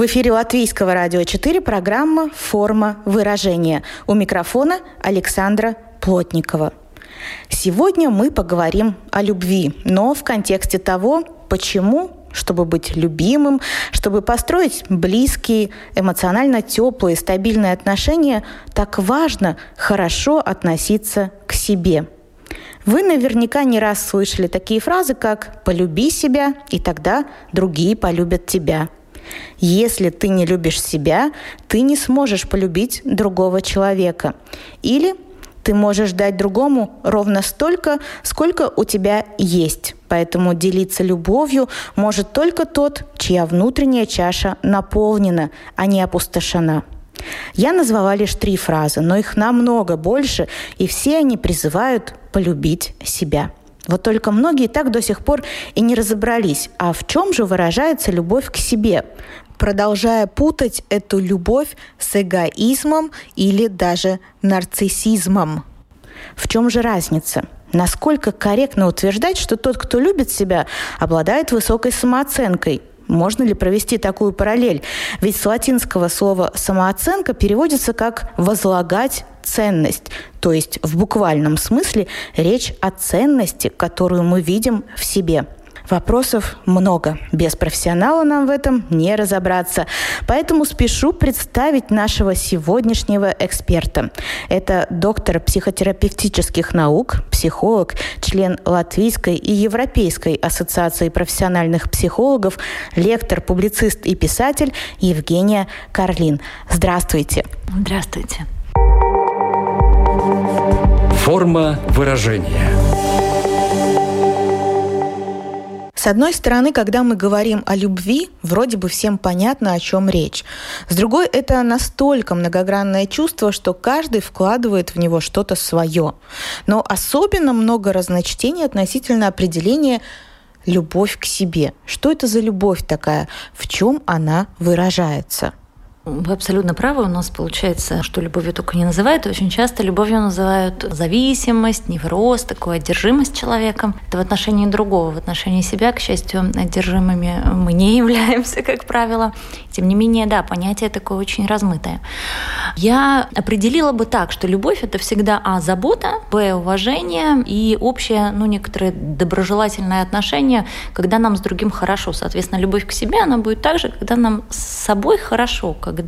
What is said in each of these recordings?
В эфире Латвийского радио 4 программа «Форма выражения». У микрофона Александра Плотникова. Сегодня мы поговорим о любви, но в контексте того, почему чтобы быть любимым, чтобы построить близкие, эмоционально теплые, стабильные отношения, так важно хорошо относиться к себе. Вы наверняка не раз слышали такие фразы, как «полюби себя, и тогда другие полюбят тебя». Если ты не любишь себя, ты не сможешь полюбить другого человека. Или ты можешь дать другому ровно столько, сколько у тебя есть. Поэтому делиться любовью может только тот, чья внутренняя чаша наполнена, а не опустошена. Я назвала лишь три фразы, но их намного больше, и все они призывают полюбить себя. Вот только многие так до сих пор и не разобрались, а в чем же выражается любовь к себе, продолжая путать эту любовь с эгоизмом или даже нарциссизмом. В чем же разница? Насколько корректно утверждать, что тот, кто любит себя, обладает высокой самооценкой, можно ли провести такую параллель? Ведь с латинского слова «самооценка» переводится как «возлагать ценность». То есть в буквальном смысле речь о ценности, которую мы видим в себе – Вопросов много. Без профессионала нам в этом не разобраться. Поэтому спешу представить нашего сегодняшнего эксперта. Это доктор психотерапевтических наук, психолог, член Латвийской и Европейской ассоциации профессиональных психологов, лектор, публицист и писатель Евгения Карлин. Здравствуйте. Здравствуйте. Форма выражения – С одной стороны, когда мы говорим о любви, вроде бы всем понятно, о чем речь. С другой, это настолько многогранное чувство, что каждый вкладывает в него что-то свое. Но особенно много разночтений относительно определения любовь к себе. Что это за любовь такая? В чем она выражается? Вы абсолютно правы. У нас получается, что любовью только не называют. Очень часто любовью называют зависимость, невроз, такую одержимость человеком. Это в отношении другого. В отношении себя, к счастью, одержимыми мы не являемся, как правило. Тем не менее, да, понятие такое очень размытое. Я определила бы так, что любовь – это всегда а. забота, б. уважение и общее, ну, некоторое доброжелательное отношение, когда нам с другим хорошо. Соответственно, любовь к себе, она будет так же, когда нам с собой хорошо, когда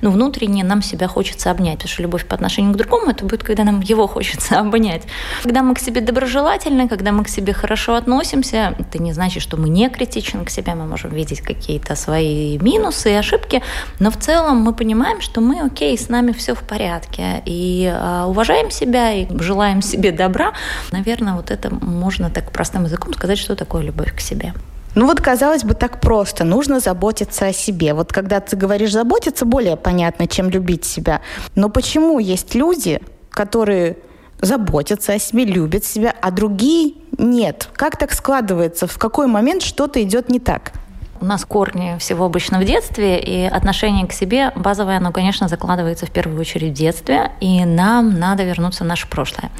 ну, внутренне нам себя хочется обнять. Потому что любовь по отношению к другому это будет, когда нам его хочется обнять. Когда мы к себе доброжелательны, когда мы к себе хорошо относимся, это не значит, что мы не критичны к себе, мы можем видеть какие-то свои минусы и ошибки, но в целом мы понимаем, что мы окей, с нами все в порядке, и э, уважаем себя, и желаем себе добра. Наверное, вот это можно так простым языком сказать, что такое любовь к себе. Ну вот, казалось бы, так просто. Нужно заботиться о себе. Вот когда ты говоришь заботиться, более понятно, чем любить себя. Но почему есть люди, которые заботятся о себе, любят себя, а другие нет? Как так складывается? В какой момент что-то идет не так? У нас корни всего обычно в детстве, и отношение к себе базовое, оно, конечно, закладывается в первую очередь в детстве, и нам надо вернуться в наше прошлое.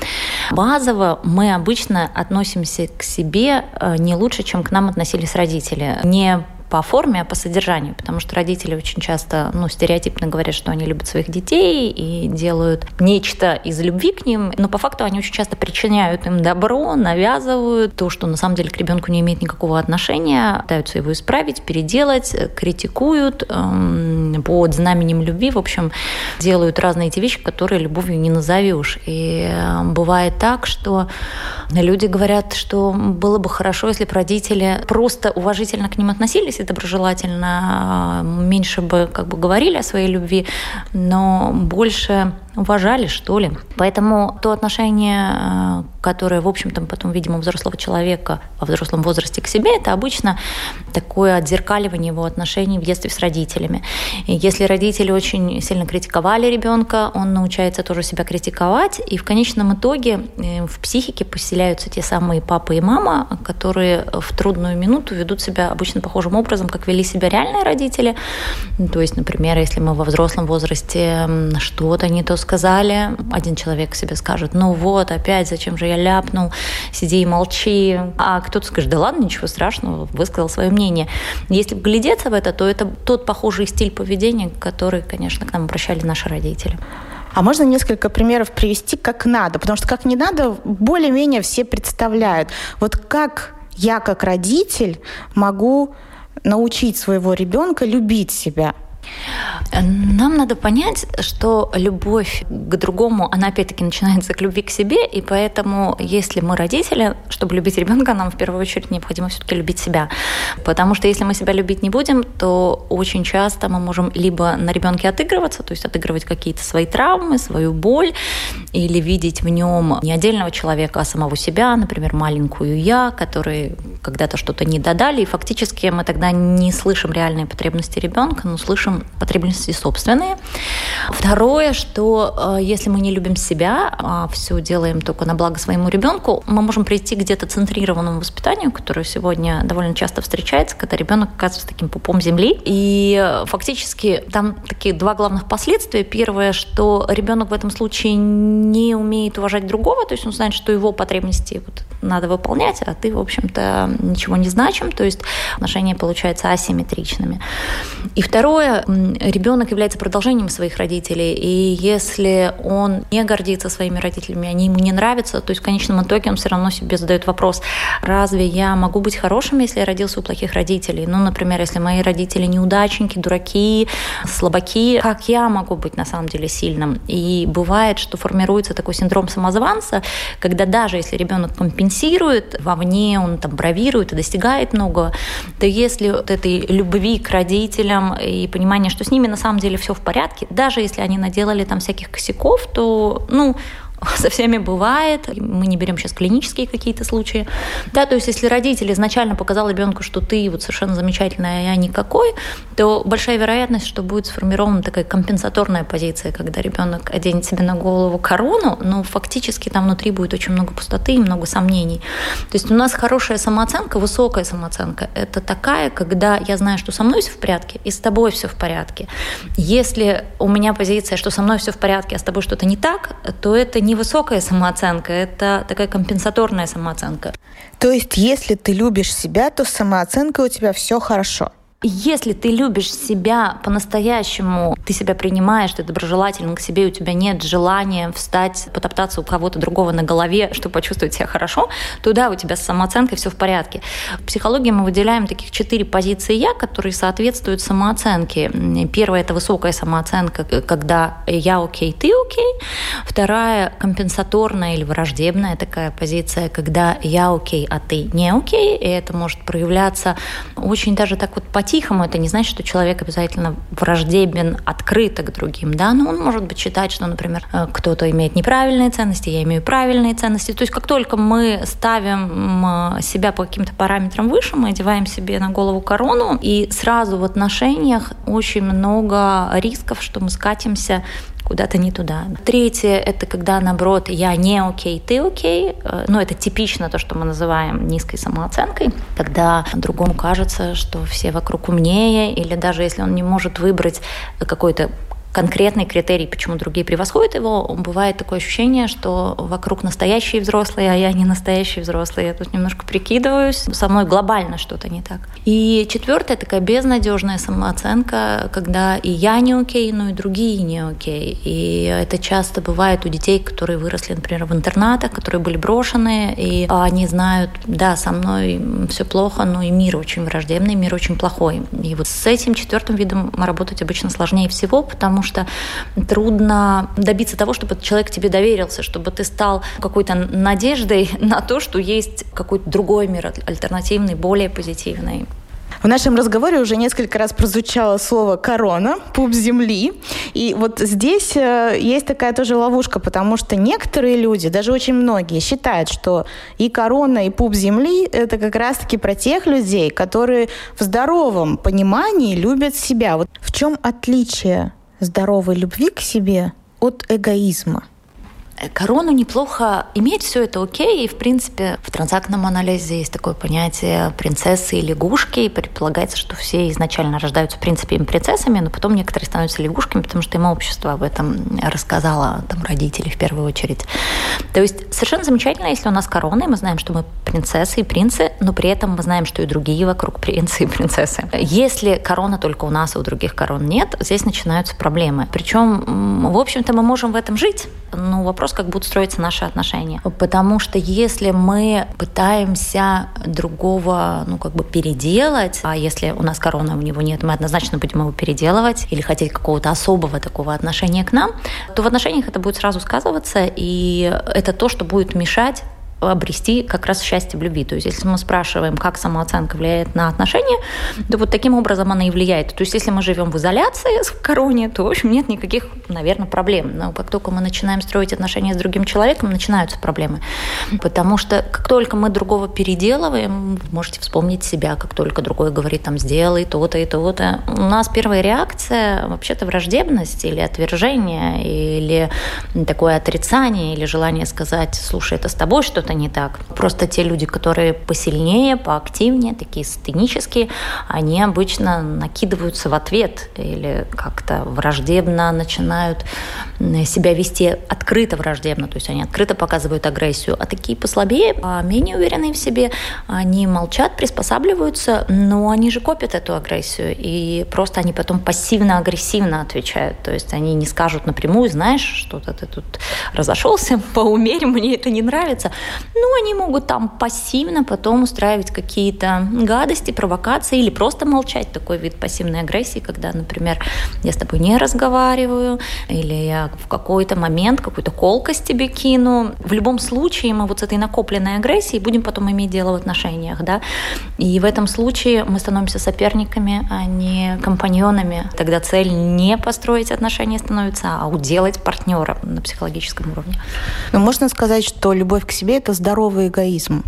Базово мы обычно относимся к себе э, не лучше, чем к нам относились родители. Не по форме, а по содержанию, потому что родители очень часто, ну, стереотипно говорят, что они любят своих детей и делают нечто из любви к ним, но по факту они очень часто причиняют им добро, навязывают то, что на самом деле к ребенку не имеет никакого отношения, пытаются его исправить, переделать, критикуют эм, под знаменем любви, в общем, делают разные эти вещи, которые любовью не назовешь. И э, бывает так, что люди говорят, что было бы хорошо, если бы родители просто уважительно к ним относились, относились доброжелательно, меньше бы как бы говорили о своей любви, но больше уважали, что ли. Поэтому то отношение, э, которое, в общем-то, потом видим у взрослого человека во взрослом возрасте к себе, это обычно такое отзеркаливание его отношений в детстве с родителями. И если родители очень сильно критиковали ребенка, он научается тоже себя критиковать, и в конечном итоге э, в психике поселяются те самые папа и мама, которые в трудную минуту ведут себя обычно похожим образом, как вели себя реальные родители. То есть, например, если мы во взрослом возрасте что-то не то сказали, один человек себе скажет, ну вот, опять, зачем же я ляпнул, сиди и молчи. А кто-то скажет, да ладно, ничего страшного, высказал свое мнение. Если вглядеться в это, то это тот похожий стиль поведения, который, конечно, к нам обращали наши родители. А можно несколько примеров привести, как надо? Потому что как не надо, более-менее все представляют. Вот как я, как родитель, могу научить своего ребенка любить себя? Нам надо понять, что любовь к другому, она опять-таки начинается к любви к себе, и поэтому, если мы родители, чтобы любить ребенка, нам в первую очередь необходимо все-таки любить себя. Потому что если мы себя любить не будем, то очень часто мы можем либо на ребенке отыгрываться, то есть отыгрывать какие-то свои травмы, свою боль, или видеть в нем не отдельного человека, а самого себя, например, маленькую я, которые когда-то что-то не додали, и фактически мы тогда не слышим реальные потребности ребенка, но слышим потребности собственные. Второе, что э, если мы не любим себя, а все делаем только на благо своему ребенку, мы можем прийти к где-то центрированному воспитанию, которое сегодня довольно часто встречается, когда ребенок оказывается таким пупом земли. И фактически там такие два главных последствия. Первое, что ребенок в этом случае не умеет уважать другого, то есть он знает, что его потребности вот надо выполнять, а ты, в общем-то, ничего не значим, то есть отношения получаются асимметричными. И второе, ребенок является продолжением своих родителей, и если он не гордится своими родителями, они ему не нравятся, то есть в конечном итоге он все равно себе задает вопрос, разве я могу быть хорошим, если я родился у плохих родителей? Ну, например, если мои родители неудачники, дураки, слабаки, как я могу быть на самом деле сильным? И бывает, что формируется такой синдром самозванца, когда даже если ребенок компенсирует, вовне он там бравирует и достигает много, то если вот этой любви к родителям и понимания что с ними на самом деле все в порядке, даже если они наделали там всяких косяков, то, ну, со всеми бывает. Мы не берем сейчас клинические какие-то случаи. Да, то есть если родитель изначально показал ребенку, что ты вот совершенно замечательная, а я никакой, то большая вероятность, что будет сформирована такая компенсаторная позиция, когда ребенок оденет себе на голову корону, но фактически там внутри будет очень много пустоты и много сомнений. То есть у нас хорошая самооценка, высокая самооценка. Это такая, когда я знаю, что со мной все в порядке и с тобой все в порядке. Если у меня позиция, что со мной все в порядке, а с тобой что-то не так, то это невысокая самооценка, это такая компенсаторная самооценка. То есть, если ты любишь себя, то с самооценкой у тебя все хорошо. Если ты любишь себя по-настоящему, ты себя принимаешь, ты доброжелателен к себе, у тебя нет желания встать, потоптаться у кого-то другого на голове, чтобы почувствовать себя хорошо, то да, у тебя с самооценкой все в порядке. В психологии мы выделяем таких четыре позиции «я», которые соответствуют самооценке. Первая – это высокая самооценка, когда «я окей, ты окей». Вторая – компенсаторная или враждебная такая позиция, когда «я окей, а ты не окей». И это может проявляться очень даже так вот по по-тихому, это не значит, что человек обязательно враждебен открыто к другим, да, но он может быть считать, что, например, э, кто-то имеет неправильные ценности, я имею правильные ценности. То есть как только мы ставим э, себя по каким-то параметрам выше, мы одеваем себе на голову корону, и сразу в отношениях очень много рисков, что мы скатимся куда-то не туда. Третье – это когда, наоборот, я не окей, ты окей. Э, ну, это типично то, что мы называем низкой самооценкой, когда другому кажется, что все вокруг умнее, или даже если он не может выбрать какой-то конкретный критерий, почему другие превосходят его, бывает такое ощущение, что вокруг настоящие взрослые, а я не настоящий взрослый. Я тут немножко прикидываюсь, со мной глобально что-то не так. И четвертое такая безнадежная самооценка, когда и я не окей, но и другие не окей. И это часто бывает у детей, которые выросли, например, в интернатах, которые были брошены, и они знают, да, со мной все плохо, но и мир очень враждебный, мир очень плохой. И вот с этим четвертым видом работать обычно сложнее всего, потому что что трудно добиться того, чтобы человек тебе доверился, чтобы ты стал какой-то надеждой на то, что есть какой-то другой мир, альтернативный, более позитивный. В нашем разговоре уже несколько раз прозвучало слово «корона», «пуп земли». И вот здесь э, есть такая тоже ловушка, потому что некоторые люди, даже очень многие, считают, что и корона, и пуп земли – это как раз-таки про тех людей, которые в здоровом понимании любят себя. Вот в чем отличие здоровой любви к себе от эгоизма? Корону неплохо иметь, все это окей. И, в принципе, в трансактном анализе есть такое понятие принцессы и лягушки. И предполагается, что все изначально рождаются, в принципе, им принцессами, но потом некоторые становятся лягушками, потому что им общество об этом рассказало, там, родители в первую очередь. То есть совершенно замечательно, если у нас корона, и мы знаем, что мы принцессы и принцы, но при этом мы знаем, что и другие вокруг принцы и принцессы. Если корона только у нас, а у других корон нет, здесь начинаются проблемы. Причем, в общем-то, мы можем в этом жить, но вопрос как будут строиться наши отношения. Потому что если мы пытаемся другого, ну, как бы переделать, а если у нас корона, у него нет, мы однозначно будем его переделывать или хотеть какого-то особого такого отношения к нам, то в отношениях это будет сразу сказываться, и это то, что будет мешать обрести как раз счастье в любви. То есть если мы спрашиваем, как самооценка влияет на отношения, то вот таким образом она и влияет. То есть если мы живем в изоляции в короне, то, в общем, нет никаких, наверное, проблем. Но как только мы начинаем строить отношения с другим человеком, начинаются проблемы. Потому что как только мы другого переделываем, можете вспомнить себя, как только другой говорит, там, сделай то-то и то-то. У нас первая реакция вообще-то враждебность или отвержение, или такое отрицание, или желание сказать, слушай, это с тобой что-то что-то не так. Просто те люди, которые посильнее, поактивнее, такие сценические, они обычно накидываются в ответ или как-то враждебно начинают себя вести открыто враждебно, то есть они открыто показывают агрессию, а такие послабее, а менее уверенные в себе, они молчат, приспосабливаются, но они же копят эту агрессию, и просто они потом пассивно-агрессивно отвечают, то есть они не скажут напрямую, знаешь, что-то ты тут разошелся, поумерь, мне это не нравится, ну, они могут там пассивно потом устраивать какие-то гадости, провокации или просто молчать. Такой вид пассивной агрессии, когда, например, я с тобой не разговариваю, или я в какой-то момент какую-то колкость тебе кину. В любом случае мы вот с этой накопленной агрессией будем потом иметь дело в отношениях, да. И в этом случае мы становимся соперниками, а не компаньонами. Тогда цель не построить отношения становится, а уделать партнера на психологическом уровне. Но можно сказать, что любовь к себе это здоровый эгоизм?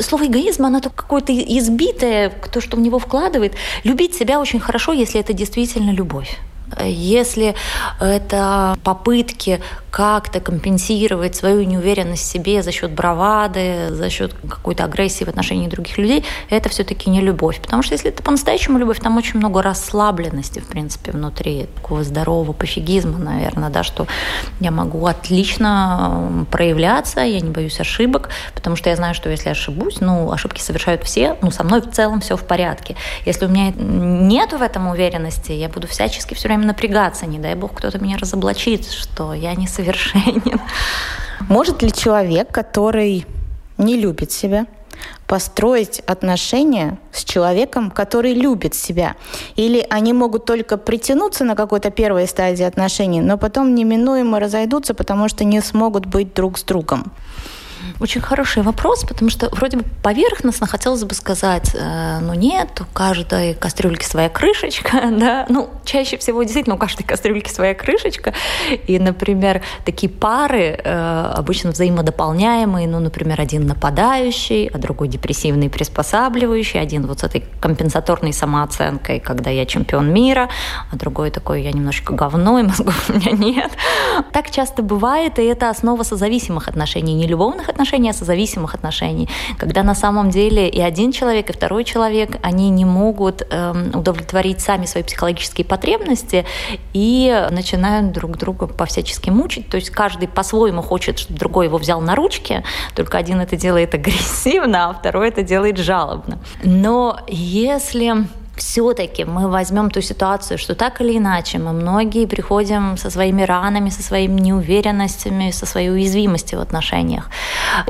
Слово эгоизм, оно какое-то избитое, то, что в него вкладывает. Любить себя очень хорошо, если это действительно любовь. Если это попытки как-то компенсировать свою неуверенность в себе за счет бравады, за счет какой-то агрессии в отношении других людей, это все-таки не любовь. Потому что если это по-настоящему любовь, там очень много расслабленности, в принципе, внутри такого здорового пофигизма, наверное, да, что я могу отлично проявляться, я не боюсь ошибок, потому что я знаю, что если ошибусь, ну, ошибки совершают все, ну, со мной в целом все в порядке. Если у меня нет в этом уверенности, я буду всячески все время время напрягаться, не дай бог кто-то меня разоблачит, что я несовершенен. Может ли человек, который не любит себя, построить отношения с человеком, который любит себя. Или они могут только притянуться на какой-то первой стадии отношений, но потом неминуемо разойдутся, потому что не смогут быть друг с другом. Очень хороший вопрос, потому что вроде бы поверхностно хотелось бы сказать, э, ну нет, у каждой кастрюльки своя крышечка, да, ну чаще всего действительно у каждой кастрюльки своя крышечка, и, например, такие пары э, обычно взаимодополняемые, ну, например, один нападающий, а другой депрессивный приспосабливающий, один вот с этой компенсаторной самооценкой, когда я чемпион мира, а другой такой, я немножечко говно, и мозгов у меня нет. Так часто бывает, и это основа созависимых отношений, не любовных отношений, а созависимых отношений, когда на самом деле и один человек, и второй человек, они не могут э, удовлетворить сами свои психологические потребности и начинают друг друга по-всячески мучить. То есть каждый по-своему хочет, чтобы другой его взял на ручки, только один это делает агрессивно, а второй это делает жалобно. Но если все-таки мы возьмем ту ситуацию, что так или иначе мы многие приходим со своими ранами, со своими неуверенностями, со своей уязвимостью в отношениях.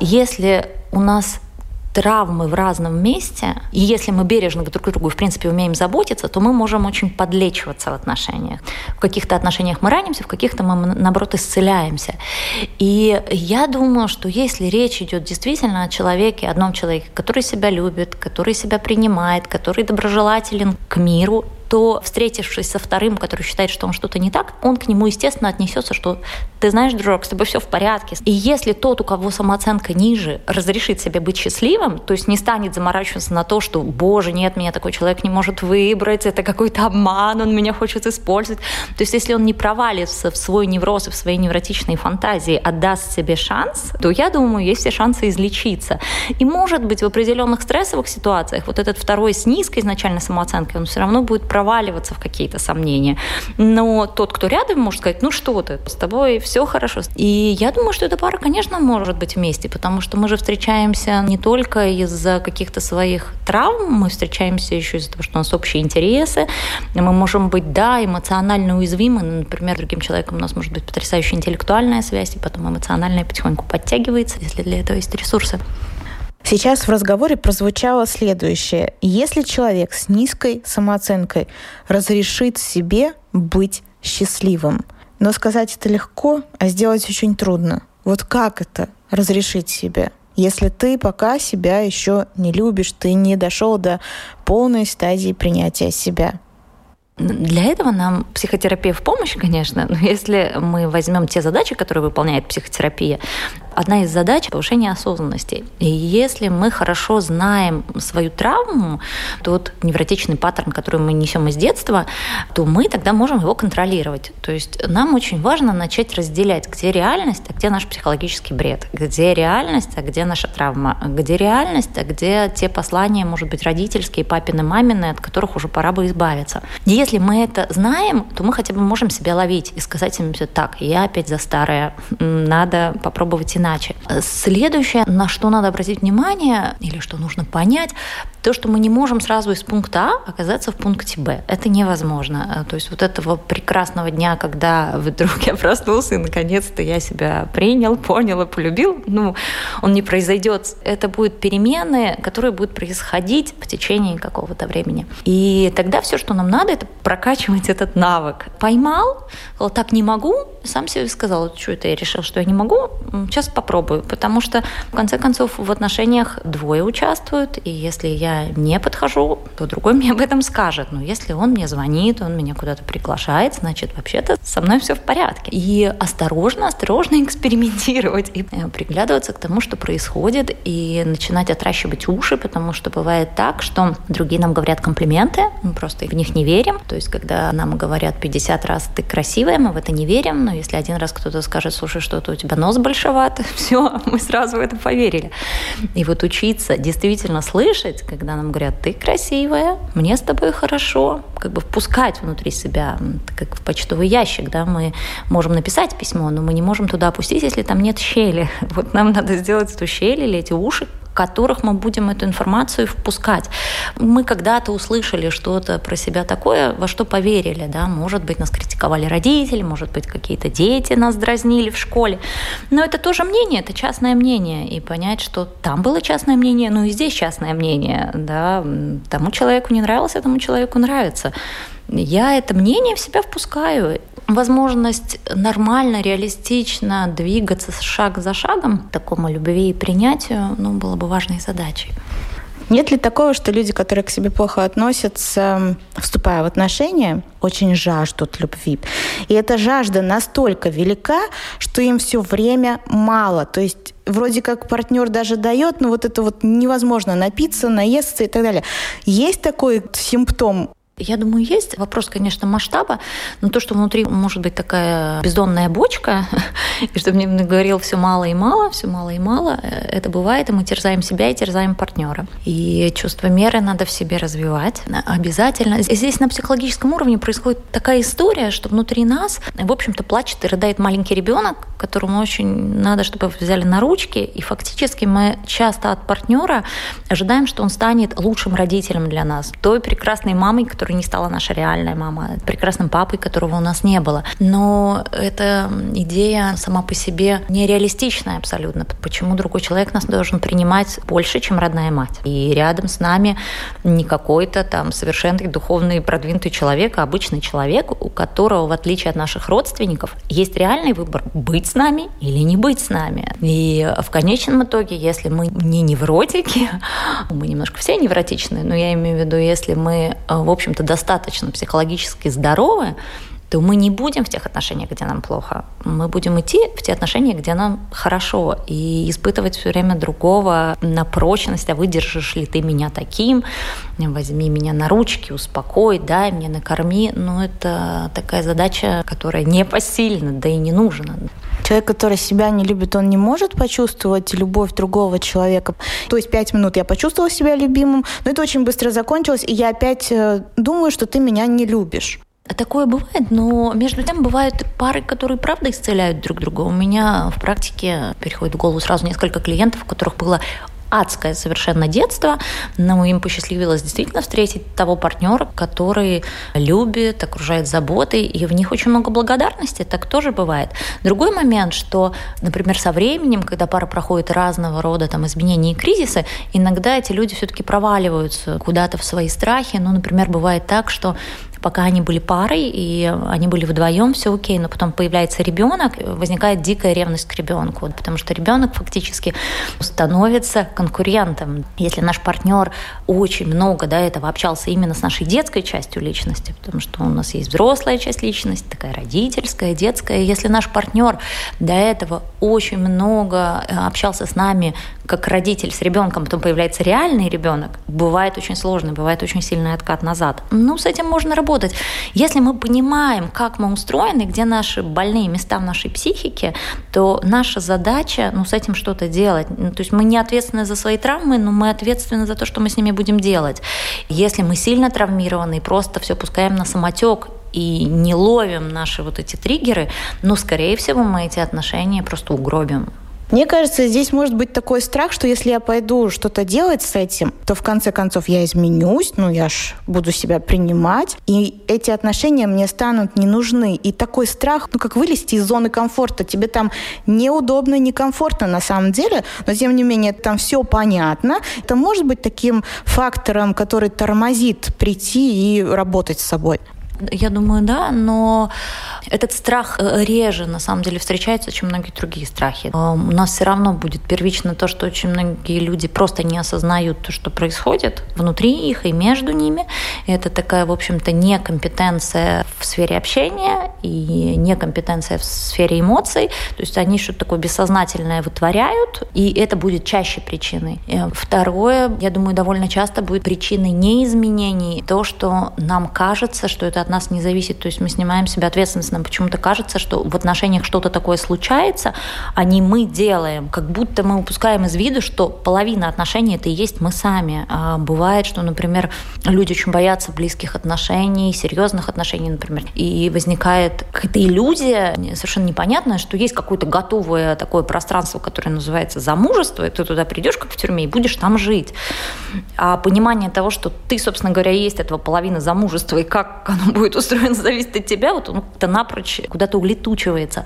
Если у нас травмы в разном месте, и если мы бережно друг к другу, в принципе, умеем заботиться, то мы можем очень подлечиваться в отношениях. В каких-то отношениях мы ранимся, в каких-то мы, наоборот, исцеляемся. И я думаю, что если речь идет действительно о человеке, одном человеке, который себя любит, который себя принимает, который доброжелателен к миру, то, встретившись со вторым, который считает, что он что-то не так, он к нему, естественно, отнесется, что ты знаешь, дружок, с тобой все в порядке. И если тот, у кого самооценка ниже, разрешит себе быть счастливым, то есть не станет заморачиваться на то, что, боже, нет, меня такой человек не может выбрать, это какой-то обман, он меня хочет использовать. То есть если он не провалится в свой невроз и в свои невротичные фантазии, отдаст себе шанс, то я думаю, есть все шансы излечиться. И может быть в определенных стрессовых ситуациях вот этот второй с низкой изначально самооценкой, он все равно будет проваливаться проваливаться в какие-то сомнения. Но тот, кто рядом, может сказать, ну что ты, с тобой все хорошо. И я думаю, что эта пара, конечно, может быть вместе, потому что мы же встречаемся не только из-за каких-то своих травм, мы встречаемся еще из-за того, что у нас общие интересы. Мы можем быть, да, эмоционально уязвимы. Например, другим человеком у нас может быть потрясающая интеллектуальная связь, и потом эмоциональная потихоньку подтягивается, если для этого есть ресурсы. Сейчас в разговоре прозвучало следующее. Если человек с низкой самооценкой разрешит себе быть счастливым, но сказать это легко, а сделать очень трудно. Вот как это разрешить себе? Если ты пока себя еще не любишь, ты не дошел до полной стадии принятия себя. Для этого нам психотерапия в помощь, конечно, но если мы возьмем те задачи, которые выполняет психотерапия, одна из задач – повышение осознанности. И если мы хорошо знаем свою травму, тот невротичный паттерн, который мы несем из детства, то мы тогда можем его контролировать. То есть нам очень важно начать разделять, где реальность, а где наш психологический бред, где реальность, а где наша травма, где реальность, а где те послания, может быть, родительские, папины, мамины, от которых уже пора бы избавиться. Если мы это знаем, то мы хотя бы можем себя ловить и сказать себе так, я опять за старое, надо попробовать иначе. Следующее, на что надо обратить внимание или что нужно понять, то, что мы не можем сразу из пункта А оказаться в пункте Б. Это невозможно. То есть вот этого прекрасного дня, когда вдруг я проснулся и наконец-то я себя принял, понял и полюбил, ну, он не произойдет. Это будут перемены, которые будут происходить в течение какого-то времени. И тогда все, что нам надо, это прокачивать этот навык. Поймал, сказал, так не могу, сам себе сказал, что это я решил, что я не могу, сейчас попробую, потому что в конце концов в отношениях двое участвуют, и если я не подхожу, то другой мне об этом скажет. Но если он мне звонит, он меня куда-то приглашает, значит, вообще-то со мной все в порядке. И осторожно, осторожно экспериментировать и э, приглядываться к тому, что происходит, и начинать отращивать уши, потому что бывает так, что другие нам говорят комплименты, мы просто в них не верим. То есть, когда нам говорят 50 раз «ты красивая», мы в это не верим, но если один раз кто-то скажет «слушай, что-то у тебя нос большеват», все, мы сразу в это поверили. И вот учиться действительно слышать, когда нам говорят, ты красивая, мне с тобой хорошо, как бы впускать внутри себя, как в почтовый ящик, да, мы можем написать письмо, но мы не можем туда опустить, если там нет щели. Вот нам надо сделать эту щель или эти уши, которых мы будем эту информацию впускать. Мы когда-то услышали что-то про себя такое, во что поверили. Да? Может быть, нас критиковали родители, может быть, какие-то дети нас дразнили в школе. Но это тоже мнение, это частное мнение. И понять, что там было частное мнение, ну и здесь частное мнение. Да? Тому человеку не нравилось, а тому человеку нравится. Я это мнение в себя впускаю возможность нормально, реалистично двигаться шаг за шагом такому любви и принятию, ну, было бы важной задачей. Нет ли такого, что люди, которые к себе плохо относятся, вступая в отношения, очень жаждут любви? И эта жажда настолько велика, что им все время мало. То есть вроде как партнер даже дает, но вот это вот невозможно напиться, наесться и так далее. Есть такой симптом я думаю, есть. Вопрос, конечно, масштаба, но то, что внутри может быть такая бездонная бочка, и что мне говорил все мало и мало, все мало и мало, э, это бывает, и мы терзаем себя и терзаем партнера. И чувство меры надо в себе развивать обязательно. Здесь на психологическом уровне происходит такая история, что внутри нас, в общем-то, плачет и рыдает маленький ребенок, которому очень надо, чтобы взяли на ручки, и фактически мы часто от партнера ожидаем, что он станет лучшим родителем для нас, той прекрасной мамой, которая не стала наша реальная мама, прекрасным папой, которого у нас не было. Но эта идея сама по себе нереалистичная абсолютно. Почему другой человек нас должен принимать больше, чем родная мать? И рядом с нами не какой-то там совершенный духовный продвинутый человек, а обычный человек, у которого, в отличие от наших родственников, есть реальный выбор быть с нами или не быть с нами. И в конечном итоге, если мы не невротики, мы немножко все невротичные, но я имею в виду, если мы, в общем-то, достаточно психологически здоровы, то мы не будем в тех отношениях, где нам плохо. Мы будем идти в те отношения, где нам хорошо, и испытывать все время другого на прочность, а выдержишь ли ты меня таким, возьми меня на ручки, успокой, дай мне, накорми. Ну, это такая задача, которая не посильна, да и не нужна. Человек, который себя не любит, он не может почувствовать любовь другого человека. То есть пять минут я почувствовала себя любимым, но это очень быстро закончилось, и я опять э, думаю, что ты меня не любишь. Такое бывает, но между тем бывают пары, которые правда исцеляют друг друга. У меня в практике переходит в голову сразу несколько клиентов, у которых было адское совершенно детство, но им посчастливилось действительно встретить того партнера, который любит, окружает заботой, и в них очень много благодарности, так тоже бывает. Другой момент, что, например, со временем, когда пара проходит разного рода там, изменения и кризисы, иногда эти люди все-таки проваливаются куда-то в свои страхи. Ну, например, бывает так, что пока они были парой, и они были вдвоем, все окей, но потом появляется ребенок, возникает дикая ревность к ребенку, потому что ребенок фактически становится конкурентом. Если наш партнер очень много до этого общался именно с нашей детской частью личности, потому что у нас есть взрослая часть личности, такая родительская, детская. Если наш партнер до этого очень много э, общался с нами как родитель с ребенком, потом появляется реальный ребенок, бывает очень сложно, бывает очень сильный откат назад. Ну, с этим можно работать. Если мы понимаем, как мы устроены, где наши больные места в нашей психике, то наша задача, ну, с этим что-то делать. Ну, то есть мы не ответственны за свои травмы, но мы ответственны за то, что мы с ними будем делать. Если мы сильно травмированы и просто все пускаем на самотек, и не ловим наши вот эти триггеры, ну, скорее всего, мы эти отношения просто угробим. Мне кажется, здесь может быть такой страх, что если я пойду что-то делать с этим, то в конце концов я изменюсь, ну я ж буду себя принимать, и эти отношения мне станут не нужны. И такой страх, ну как вылезти из зоны комфорта, тебе там неудобно, некомфортно на самом деле, но тем не менее там все понятно. Это может быть таким фактором, который тормозит прийти и работать с собой. Я думаю, да, но этот страх э, реже, на самом деле, встречается, чем многие другие страхи. Э, у нас все равно будет первично то, что очень многие люди просто не осознают то, что происходит внутри их и между ними. Это такая, в общем-то, некомпетенция в сфере общения и некомпетенция в сфере эмоций. То есть они что-то такое бессознательное вытворяют, и это будет чаще причиной. И второе, я думаю, довольно часто будет причиной неизменений то, что нам кажется, что это от нас не зависит. То есть мы снимаем себе ответственность. Нам почему-то кажется, что в отношениях что-то такое случается, а не мы делаем. Как будто мы упускаем из виду, что половина отношений это и есть мы сами. А бывает, что, например, люди очень боятся близких отношений, серьезных отношений, например. И возникает какая-то иллюзия совершенно непонятная, что есть какое-то готовое такое пространство, которое называется замужество, и ты туда придешь, как в тюрьме, и будешь там жить. А понимание того, что ты, собственно говоря, есть этого половина замужества, и как оно будет устроено, зависит от тебя, вот он как-то напрочь куда-то улетучивается.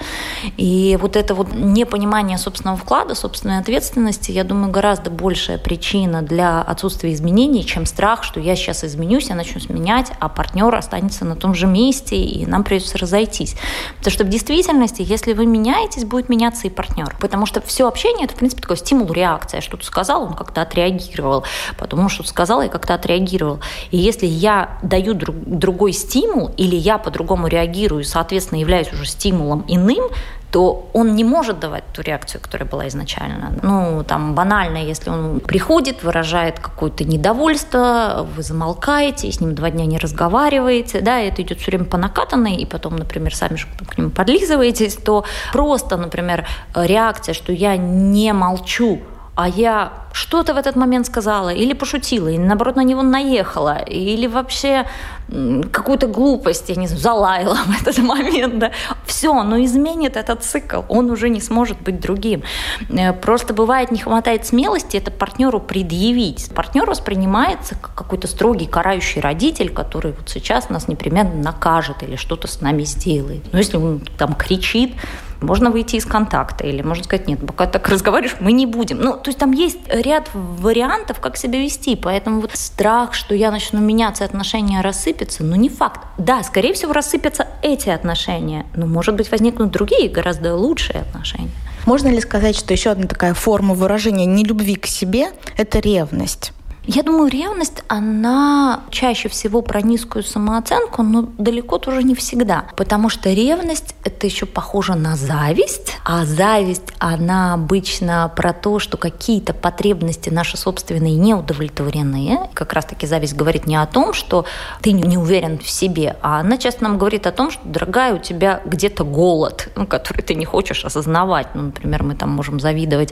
И вот это вот непонимание собственного вклада, собственной ответственности, я думаю, гораздо большая причина для отсутствия изменений, чем страх, что я сейчас изменюсь, я начну сменять, а партнер останется на том же месте, и нам придется разойтись. Потому что в действительности, если вы меняетесь, будет меняться и партнер. Потому что все общение это, в принципе, такой стимул-реакция. Что-то сказал, он как-то отреагировал. Потом что-то сказал, и как-то отреагировал. И если я даю друг, другой стимул, или я по-другому реагирую, соответственно, являюсь уже стимулом иным, то он не может давать ту реакцию, которая была изначально. Ну, там банально, если он приходит, выражает какое-то недовольство, вы замолкаете, с ним два дня не разговариваете, да, это идет все время по накатанной, и потом, например, сами к нему подлизываетесь, то просто, например, реакция, что я не молчу, а я что-то в этот момент сказала, или пошутила, или наоборот на него наехала, или вообще какую-то глупость, я не знаю, залаяла в этот момент, да, все, но изменит этот цикл, он уже не сможет быть другим. Э, просто бывает не хватает смелости это партнеру предъявить. Партнер воспринимается как какой-то строгий, карающий родитель, который вот сейчас нас непременно накажет или что-то с нами сделает. Но если он там кричит, можно выйти из контакта, или можно сказать, нет, пока так разговариваешь, мы не будем. Ну, то есть там есть ряд вариантов, как себя вести, поэтому вот страх, что я начну меняться, отношения рассыпятся, ну, не факт. Да, скорее всего, рассыпятся эти отношения, но, может быть, возникнут другие, гораздо лучшие отношения. Можно ли сказать, что еще одна такая форма выражения нелюбви к себе – это ревность? Я думаю, ревность, она чаще всего про низкую самооценку, но далеко тоже не всегда. Потому что ревность – это еще похоже на зависть, а зависть, она обычно про то, что какие-то потребности наши собственные не удовлетворены. Как раз-таки зависть говорит не о том, что ты не уверен в себе, а она часто нам говорит о том, что, дорогая, у тебя где-то голод, ну, который ты не хочешь осознавать. Ну, например, мы там можем завидовать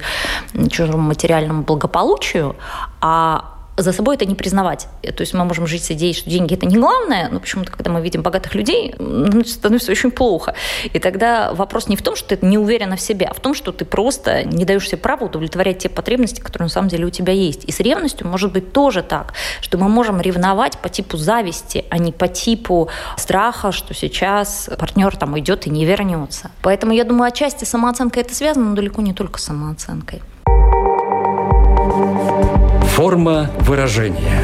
чужому материальному благополучию, а за собой это не признавать. То есть мы можем жить с идеей, что деньги это не главное, но почему-то, когда мы видим богатых людей, становится очень плохо. И тогда вопрос не в том, что ты не уверена в себе, а в том, что ты просто не даешь себе права удовлетворять те потребности, которые на самом деле у тебя есть. И с ревностью может быть тоже так, что мы можем ревновать по типу зависти, а не по типу страха, что сейчас партнер там уйдет и не вернется. Поэтому я думаю, отчасти самооценка это связано, но далеко не только с самооценкой. Форма выражения.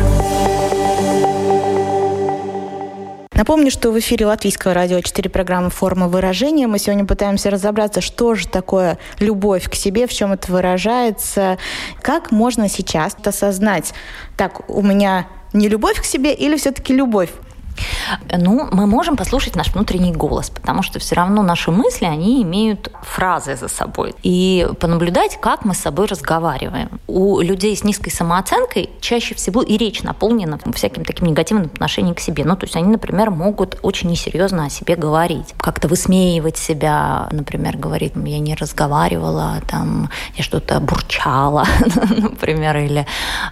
Напомню, что в эфире Латвийского радио 4 программы «Форма выражения». Мы сегодня пытаемся разобраться, что же такое любовь к себе, в чем это выражается, как можно сейчас осознать, так, у меня не любовь к себе или все-таки любовь ну, мы можем послушать наш внутренний голос, потому что все равно наши мысли, они имеют фразы за собой. И понаблюдать, как мы с собой разговариваем. У людей с низкой самооценкой чаще всего и речь наполнена всяким таким негативным отношением к себе. Ну, то есть они, например, могут очень несерьезно о себе говорить, как-то высмеивать себя, например, говорить, я не разговаривала, там, я что-то бурчала, например, или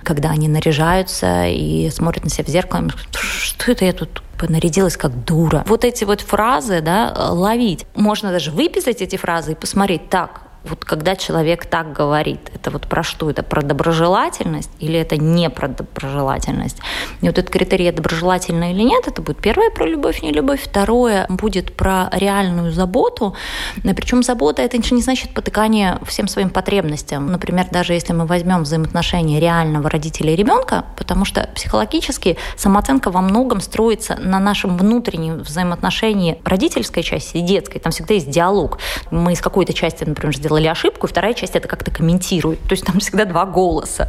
когда они наряжаются и смотрят на себя в зеркало, что это я тут понарядилась как дура. Вот эти вот фразы, да, ловить. Можно даже выписать эти фразы и посмотреть, так, вот когда человек так говорит, это вот про что? Это про доброжелательность или это не про доброжелательность? И вот этот критерий доброжелательно или нет, это будет первое про любовь, не любовь, второе будет про реальную заботу. Причем забота это не значит потыкание всем своим потребностям. Например, даже если мы возьмем взаимоотношения реального родителя и ребенка, потому что психологически самооценка во многом строится на нашем внутреннем взаимоотношении родительской части и детской. Там всегда есть диалог. Мы из какой-то части, например, сделали ошибку, вторая часть это как-то комментирует. То есть там всегда два голоса.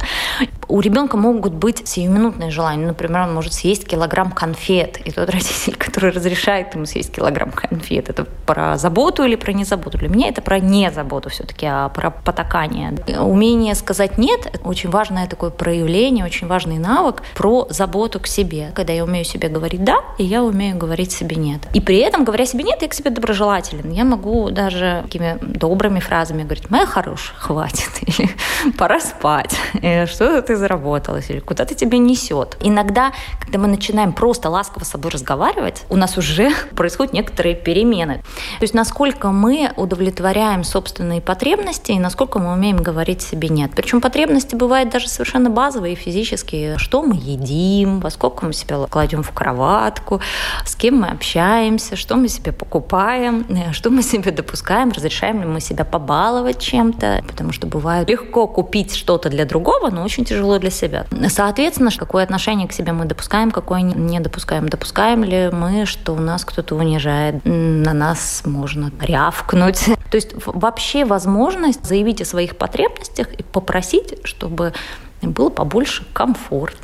У ребенка могут быть сиюминутные желания. Например, он может съесть килограмм конфет, и тот родитель, который разрешает ему съесть килограмм конфет, это про заботу или про незаботу? Для меня это про незаботу все-таки, а про потакание. Умение сказать «нет» – очень важное такое проявление, очень важный навык про заботу к себе. Когда я умею себе говорить «да», и я умею говорить себе «нет». И при этом, говоря себе «нет», я к себе доброжелателен. Я могу даже такими добрыми фразами мне говорит, моя хорошая, хватит, или пора спать, или что ты заработалась, или куда-то тебя несет. Иногда, когда мы начинаем просто ласково с собой разговаривать, у нас уже происходят некоторые перемены. То есть насколько мы удовлетворяем собственные потребности и насколько мы умеем говорить себе нет. Причем потребности бывают даже совершенно базовые, физические. Что мы едим, во сколько мы себя кладем в кроватку, с кем мы общаемся, что мы себе покупаем, что мы себе допускаем, разрешаем ли мы себя побаловать, побаловать чем-то, потому что бывает легко купить что-то для другого, но очень тяжело для себя. Соответственно, какое отношение к себе мы допускаем, какое не допускаем. Допускаем ли мы, что у нас кто-то унижает, на нас можно рявкнуть. То есть вообще возможность заявить о своих потребностях и попросить, чтобы было побольше комфорта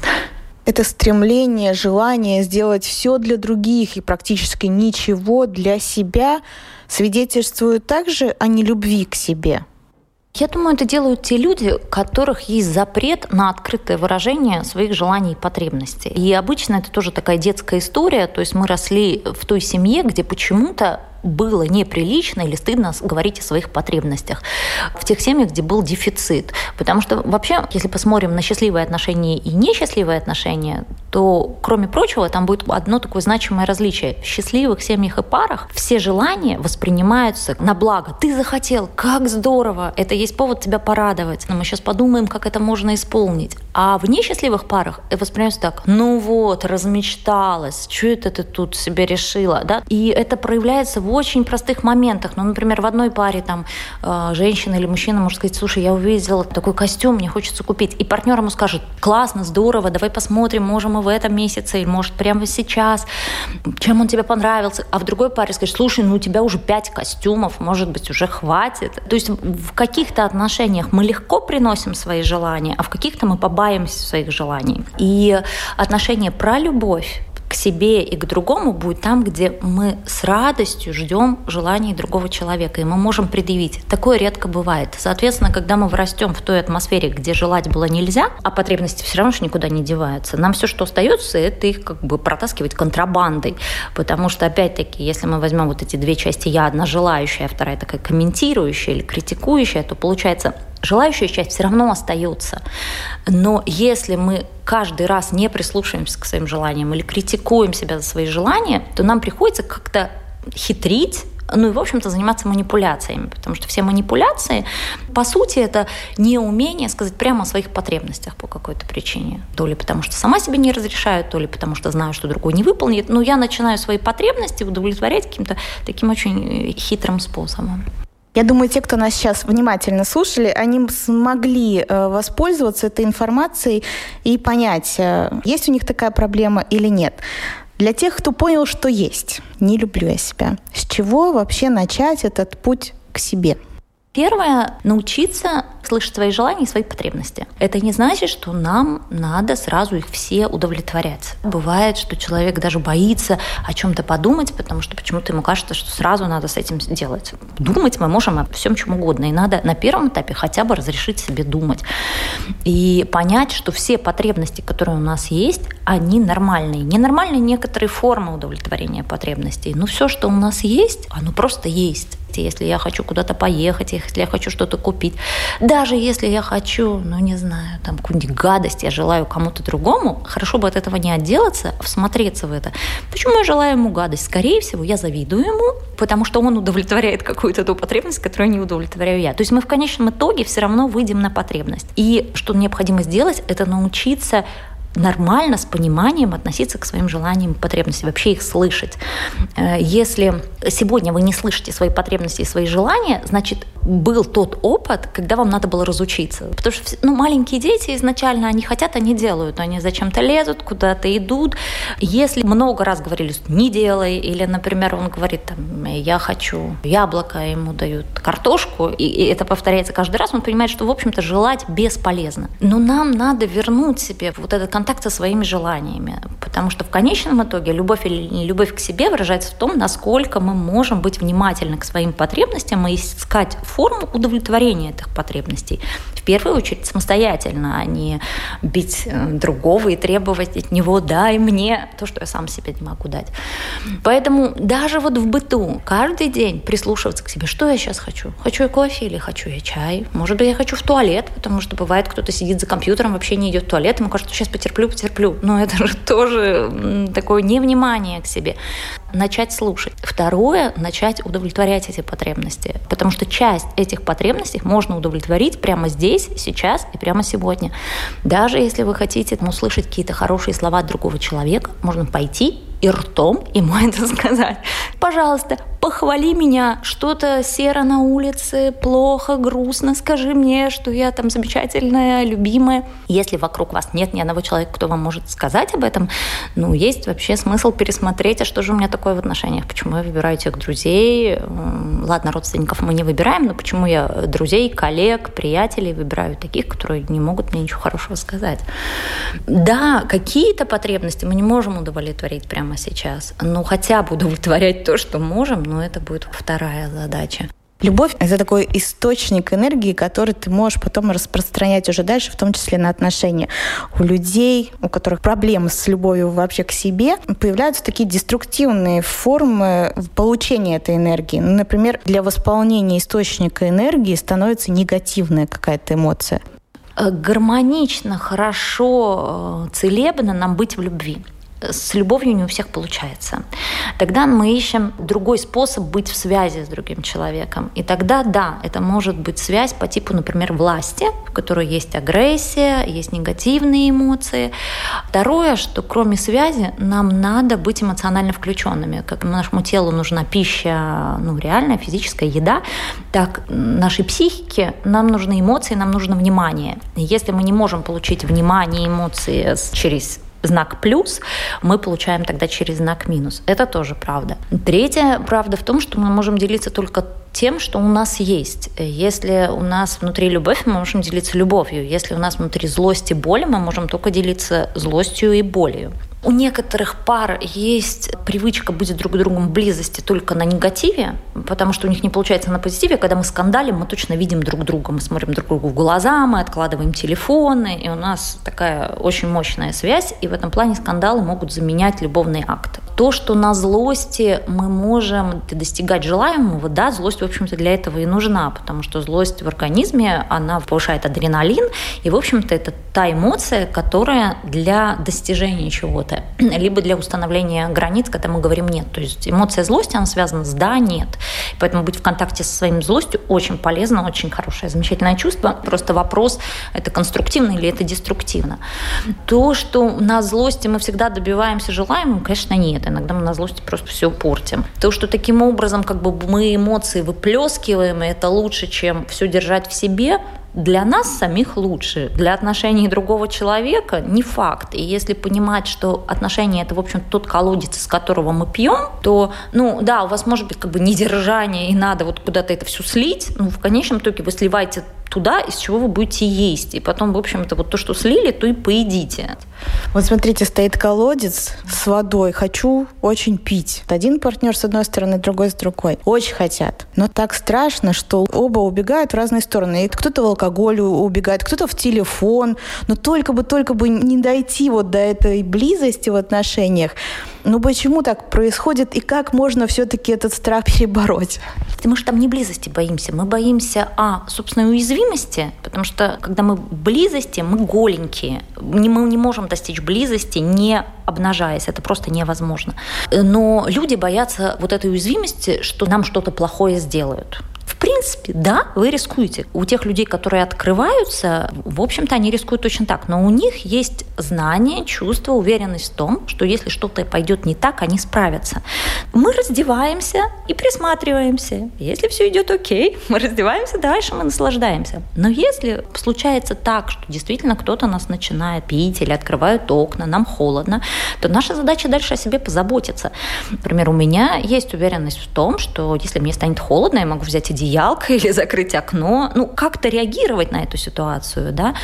это стремление, желание сделать все для других и практически ничего для себя свидетельствуют также о нелюбви к себе. Я думаю, это делают те люди, у которых есть запрет на открытое выражение своих желаний и потребностей. И обычно это тоже такая детская история. То есть мы росли в той семье, где почему-то было неприлично или стыдно говорить о своих потребностях. В тех семьях, где был дефицит. Потому что вообще, если посмотрим на счастливые отношения и несчастливые отношения, то, кроме прочего, там будет одно такое значимое различие. В счастливых семьях и парах все желания воспринимаются на благо. Ты захотел, как здорово, это есть повод тебя порадовать. Но мы сейчас подумаем, как это можно исполнить. А в несчастливых парах воспринимается так, ну вот, размечталась, что это ты тут себе решила, да? И это проявляется в очень простых моментах. Ну, например, в одной паре там э, женщина или мужчина может сказать, слушай, я увидела такой костюм, мне хочется купить. И партнер ему скажет, классно, здорово, давай посмотрим, можем мы в этом месяце, или может прямо сейчас, чем он тебе понравился. А в другой паре скажет, слушай, ну у тебя уже пять костюмов, может быть, уже хватит. То есть в каких-то отношениях мы легко приносим свои желания, а в каких-то мы побаимся своих желаний. И отношения про любовь к себе и к другому будет там, где мы с радостью ждем желаний другого человека, и мы можем предъявить. Такое редко бывает. Соответственно, когда мы вырастем в той атмосфере, где желать было нельзя, а потребности все равно же никуда не деваются, нам все, что остается, это их как бы протаскивать контрабандой. Потому что, опять-таки, если мы возьмем вот эти две части «я», одна желающая, а вторая такая комментирующая или критикующая, то получается желающая часть все равно остается. Но если мы каждый раз не прислушиваемся к своим желаниям или критикуем себя за свои желания, то нам приходится как-то хитрить, ну и, в общем-то, заниматься манипуляциями, потому что все манипуляции, по сути, это неумение сказать прямо о своих потребностях по какой-то причине. То ли потому, что сама себе не разрешаю, то ли потому, что знаю, что другой не выполнит. Но я начинаю свои потребности удовлетворять каким-то таким очень хитрым способом. Я думаю, те, кто нас сейчас внимательно слушали, они смогли э, воспользоваться этой информацией и понять, э, есть у них такая проблема или нет. Для тех, кто понял, что есть, не люблю я себя, с чего вообще начать этот путь к себе? Первое – научиться слышать свои желания и свои потребности. Это не значит, что нам надо сразу их все удовлетворять. Бывает, что человек даже боится о чем-то подумать, потому что почему-то ему кажется, что сразу надо с этим делать. Думать мы можем о всем чем угодно, и надо на первом этапе хотя бы разрешить себе думать. И понять, что все потребности, которые у нас есть, они нормальные. Ненормальные некоторые формы удовлетворения потребностей, но все, что у нас есть, оно просто есть если я хочу куда-то поехать, если я хочу что-то купить. Даже если я хочу, ну не знаю, там какую-нибудь гадость я желаю кому-то другому, хорошо бы от этого не отделаться, всмотреться в это. Почему я желаю ему гадость? Скорее всего, я завидую ему, потому что он удовлетворяет какую-то ту потребность, которую не удовлетворяю я. То есть мы в конечном итоге все равно выйдем на потребность. И что необходимо сделать, это научиться нормально, с пониманием относиться к своим желаниям и потребностям, вообще их слышать. Э, если сегодня вы не слышите свои потребности и свои желания, значит, был тот опыт, когда вам надо было разучиться. Потому что ну, маленькие дети изначально, они хотят, они делают. Они зачем-то лезут, куда-то идут. Если много раз говорили, не делай, или, например, он говорит, там, я хочу яблоко, ему дают картошку, и, и это повторяется каждый раз, он понимает, что, в общем-то, желать бесполезно. Но нам надо вернуть себе вот этот контакт со своими желаниями, потому что в конечном итоге любовь или не любовь к себе выражается в том, насколько мы можем быть внимательны к своим потребностям и искать форму удовлетворения этих потребностей. В первую очередь самостоятельно, а не бить э, другого и требовать от него «дай мне то, что я сам себе не могу дать». Поэтому даже вот в быту каждый день прислушиваться к себе, что я сейчас хочу. Хочу я кофе или хочу я чай? Может быть, я хочу в туалет, потому что бывает, кто-то сидит за компьютером, вообще не идет в туалет, ему кажется, сейчас потерплю, потерплю. Но это же тоже такое невнимание к себе начать слушать. Второе, начать удовлетворять эти потребности. Потому что часть этих потребностей можно удовлетворить прямо здесь, сейчас и прямо сегодня. Даже если вы хотите услышать какие-то хорошие слова другого человека, можно пойти и ртом ему это сказать. Пожалуйста, похвали меня, что-то серо на улице, плохо, грустно, скажи мне, что я там замечательная, любимая. Если вокруг вас нет ни одного человека, кто вам может сказать об этом, ну, есть вообще смысл пересмотреть, а что же у меня такое в отношениях, почему я выбираю тех друзей, ладно, родственников мы не выбираем, но почему я друзей, коллег, приятелей выбираю таких, которые не могут мне ничего хорошего сказать. Да, какие-то потребности мы не можем удовлетворить прямо сейчас, но хотя бы удовлетворять то, что можем, но это будет вторая задача. Любовь — это такой источник энергии, который ты можешь потом распространять уже дальше, в том числе на отношения. У людей, у которых проблемы с любовью вообще к себе, появляются такие деструктивные формы получения этой энергии. Ну, например, для восполнения источника энергии становится негативная какая-то эмоция. Э, гармонично, хорошо, э, целебно нам быть в любви с любовью не у всех получается. Тогда мы ищем другой способ быть в связи с другим человеком. И тогда, да, это может быть связь по типу, например, власти, в которой есть агрессия, есть негативные эмоции. Второе, что кроме связи нам надо быть эмоционально включенными. Как нашему телу нужна пища, ну, реальная, физическая еда, так нашей психике нам нужны эмоции, нам нужно внимание. Если мы не можем получить внимание, эмоции через знак плюс, мы получаем тогда через знак минус. Это тоже правда. Третья правда в том, что мы можем делиться только тем, что у нас есть. Если у нас внутри любовь, мы можем делиться любовью. Если у нас внутри злость и боль, мы можем только делиться злостью и болью. У некоторых пар есть привычка быть друг другом близости только на негативе, потому что у них не получается на позитиве. Когда мы скандалим, мы точно видим друг друга, мы смотрим друг другу в глаза, мы откладываем телефоны, и у нас такая очень мощная связь, и в этом плане скандалы могут заменять любовные акты. То, что на злости мы можем достигать желаемого, да, злость, в общем-то, для этого и нужна, потому что злость в организме, она повышает адреналин, и, в общем-то, это та эмоция, которая для достижения чего-то либо для установления границ, когда мы говорим «нет». То есть эмоция злости, она связана с «да», «нет». Поэтому быть в контакте со своим злостью очень полезно, очень хорошее, замечательное чувство. Просто вопрос, это конструктивно или это деструктивно. То, что на злости мы всегда добиваемся желаемого, конечно, нет. Иногда мы на злости просто все портим. То, что таким образом как бы мы эмоции выплескиваем, и это лучше, чем все держать в себе, для нас самих лучше, для отношений другого человека не факт. И если понимать, что отношения это, в общем, тот колодец, из которого мы пьем, то, ну, да, у вас может быть как бы недержание, и надо вот куда-то это все слить, ну, в конечном итоге вы сливаете туда, из чего вы будете есть. И потом, в общем-то, вот то, что слили, то и поедите. Вот смотрите, стоит колодец с водой. Хочу очень пить. Один партнер с одной стороны, другой с другой. Очень хотят. Но так страшно, что оба убегают в разные стороны. И кто-то в алкоголь убегает, кто-то в телефон. Но только бы, только бы не дойти вот до этой близости в отношениях. Ну почему так происходит и как можно все-таки этот страх перебороть? Мы же там не близости боимся, мы боимся, а, собственной уязвимости, потому что когда мы близости, мы голенькие, мы не можем достичь близости, не обнажаясь, это просто невозможно. Но люди боятся вот этой уязвимости, что нам что-то плохое сделают. Принципе, да, вы рискуете. У тех людей, которые открываются, в общем-то, они рискуют точно так. Но у них есть знание, чувство, уверенность в том, что если что-то пойдет не так, они справятся. Мы раздеваемся и присматриваемся. Если все идет окей, мы раздеваемся, дальше мы наслаждаемся. Но если случается так, что действительно кто-то нас начинает пить или открывают окна, нам холодно, то наша задача дальше о себе позаботиться. Например, у меня есть уверенность в том, что если мне станет холодно, я могу взять идею одеялко или закрыть окно, ну, как-то реагировать на эту ситуацию, да.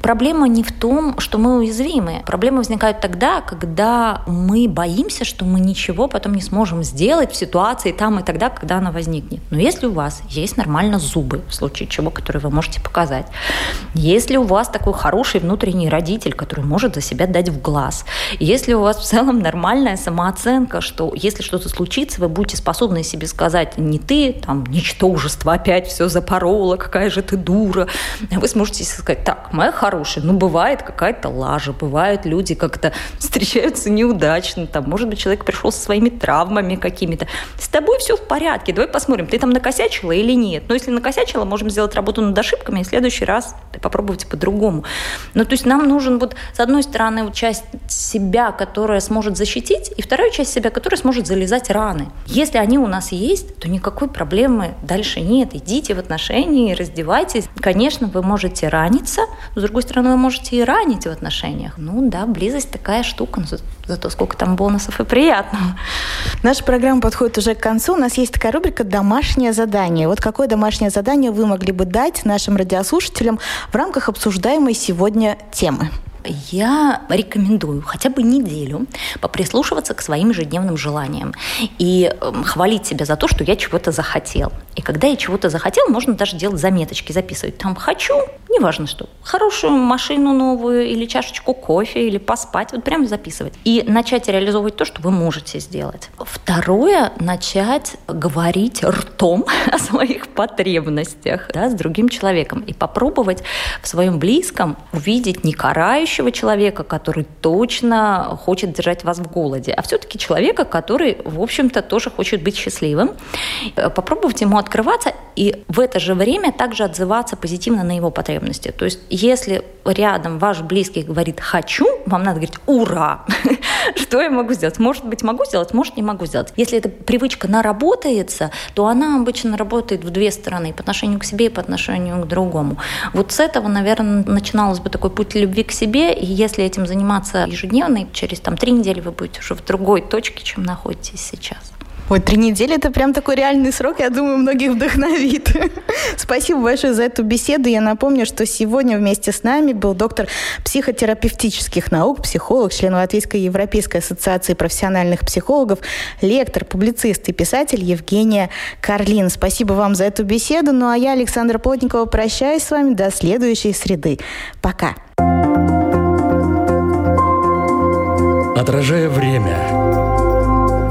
Проблема не в том, что мы уязвимы. Проблемы возникают тогда, когда мы боимся, что мы ничего потом не сможем сделать в ситуации там и тогда, когда она возникнет. Но если у вас есть нормально зубы, в случае чего, которые вы можете показать, если у вас такой хороший внутренний родитель, который может за себя дать в глаз, если у вас в целом нормальная самооценка, что если что-то случится, вы будете способны себе сказать, не ты, там, ничто мужество, опять все запорола, какая же ты дура. Вы сможете сказать, так, моя хорошая, ну, бывает какая-то лажа, бывают люди как-то встречаются неудачно, там, может быть, человек пришел со своими травмами какими-то. С тобой все в порядке, давай посмотрим, ты там накосячила или нет. Но если накосячила, можем сделать работу над ошибками, и в следующий раз попробовать по-другому. Ну, то есть нам нужен вот, с одной стороны, вот часть себя, которая сможет защитить, и вторая часть себя, которая сможет залезать раны. Если они у нас есть, то никакой проблемы дальше больше нет. Идите в отношения, раздевайтесь. Конечно, вы можете раниться, но, с другой стороны, вы можете и ранить в отношениях. Ну да, близость такая штука, но зато сколько там бонусов и приятного. Наша программа подходит уже к концу. У нас есть такая рубрика «Домашнее задание». Вот какое домашнее задание вы могли бы дать нашим радиослушателям в рамках обсуждаемой сегодня темы? Я рекомендую хотя бы неделю поприслушиваться к своим ежедневным желаниям и эм, хвалить себя за то, что я чего-то захотел. И когда я чего-то захотел, можно даже делать заметочки, записывать. Там «хочу», неважно что, хорошую машину новую или чашечку кофе, или поспать, вот прям записывать. И начать реализовывать то, что вы можете сделать. Второе, начать говорить ртом о своих потребностях да, с другим человеком и попробовать в своем близком увидеть не карающего человека, который точно хочет держать вас в голоде, а все-таки человека, который, в общем-то, тоже хочет быть счастливым. Попробовать ему открываться и в это же время также отзываться позитивно на его потребности. То есть, если рядом ваш близкий говорит «хочу», вам надо говорить «ура!» Что я могу сделать? Может быть, могу сделать, может, не могу сделать. Если эта привычка наработается, то она обычно работает в две стороны, по отношению к себе и по отношению к другому. Вот с этого, наверное, начиналось бы такой путь любви к себе, и если этим заниматься ежедневно, через там, три недели вы будете уже в другой точке, чем находитесь сейчас. Ой, три недели – это прям такой реальный срок, я думаю, многих вдохновит. Спасибо большое за эту беседу. Я напомню, что сегодня вместе с нами был доктор психотерапевтических наук, психолог, член Латвийской Европейской ассоциации профессиональных психологов, лектор, публицист и писатель Евгения Карлин. Спасибо вам за эту беседу. Ну а я, Александра Плотникова, прощаюсь с вами до следующей среды. Пока. Отражая время,